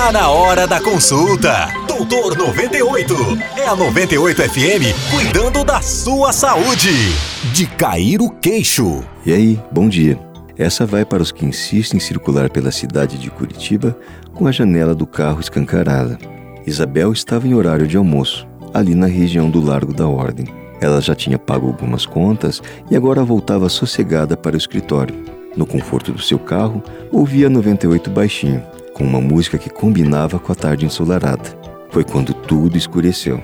Tá na hora da consulta. Doutor 98. É a 98 FM cuidando da sua saúde. De cair o queixo. E aí, bom dia. Essa vai para os que insistem em circular pela cidade de Curitiba com a janela do carro escancarada. Isabel estava em horário de almoço, ali na região do Largo da Ordem. Ela já tinha pago algumas contas e agora voltava sossegada para o escritório. No conforto do seu carro, ouvia 98 baixinho, com uma música que combinava com a tarde ensolarada. Foi quando tudo escureceu.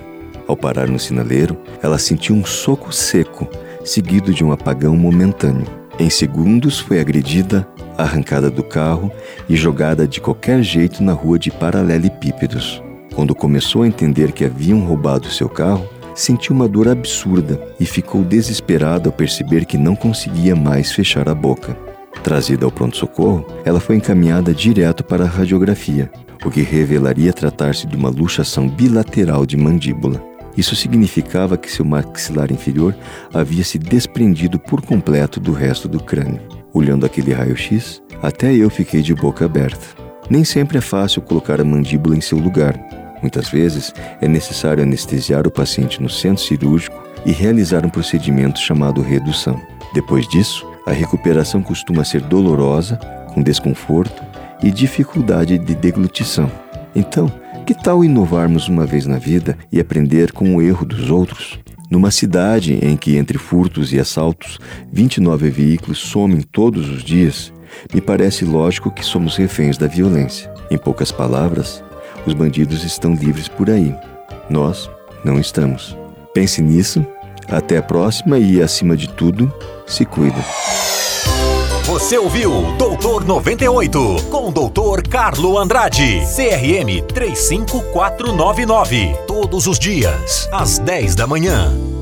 Ao parar no sinaleiro, ela sentiu um soco seco, seguido de um apagão momentâneo. Em segundos, foi agredida, arrancada do carro e jogada de qualquer jeito na rua de paralelepípedos. Quando começou a entender que haviam roubado seu carro, sentiu uma dor absurda e ficou desesperada ao perceber que não conseguia mais fechar a boca. Trazida ao pronto-socorro, ela foi encaminhada direto para a radiografia, o que revelaria tratar-se de uma luxação bilateral de mandíbula. Isso significava que seu maxilar inferior havia se desprendido por completo do resto do crânio. Olhando aquele raio-x, até eu fiquei de boca aberta. Nem sempre é fácil colocar a mandíbula em seu lugar, Muitas vezes é necessário anestesiar o paciente no centro cirúrgico e realizar um procedimento chamado redução. Depois disso, a recuperação costuma ser dolorosa, com desconforto e dificuldade de deglutição. Então, que tal inovarmos uma vez na vida e aprender com o erro dos outros? Numa cidade em que, entre furtos e assaltos, 29 veículos somem todos os dias, me parece lógico que somos reféns da violência. Em poucas palavras, os bandidos estão livres por aí. Nós não estamos. Pense nisso. Até a próxima e, acima de tudo, se cuida. Você ouviu Doutor 98 com o Doutor Carlo Andrade, CRM 35499. Todos os dias, às 10 da manhã.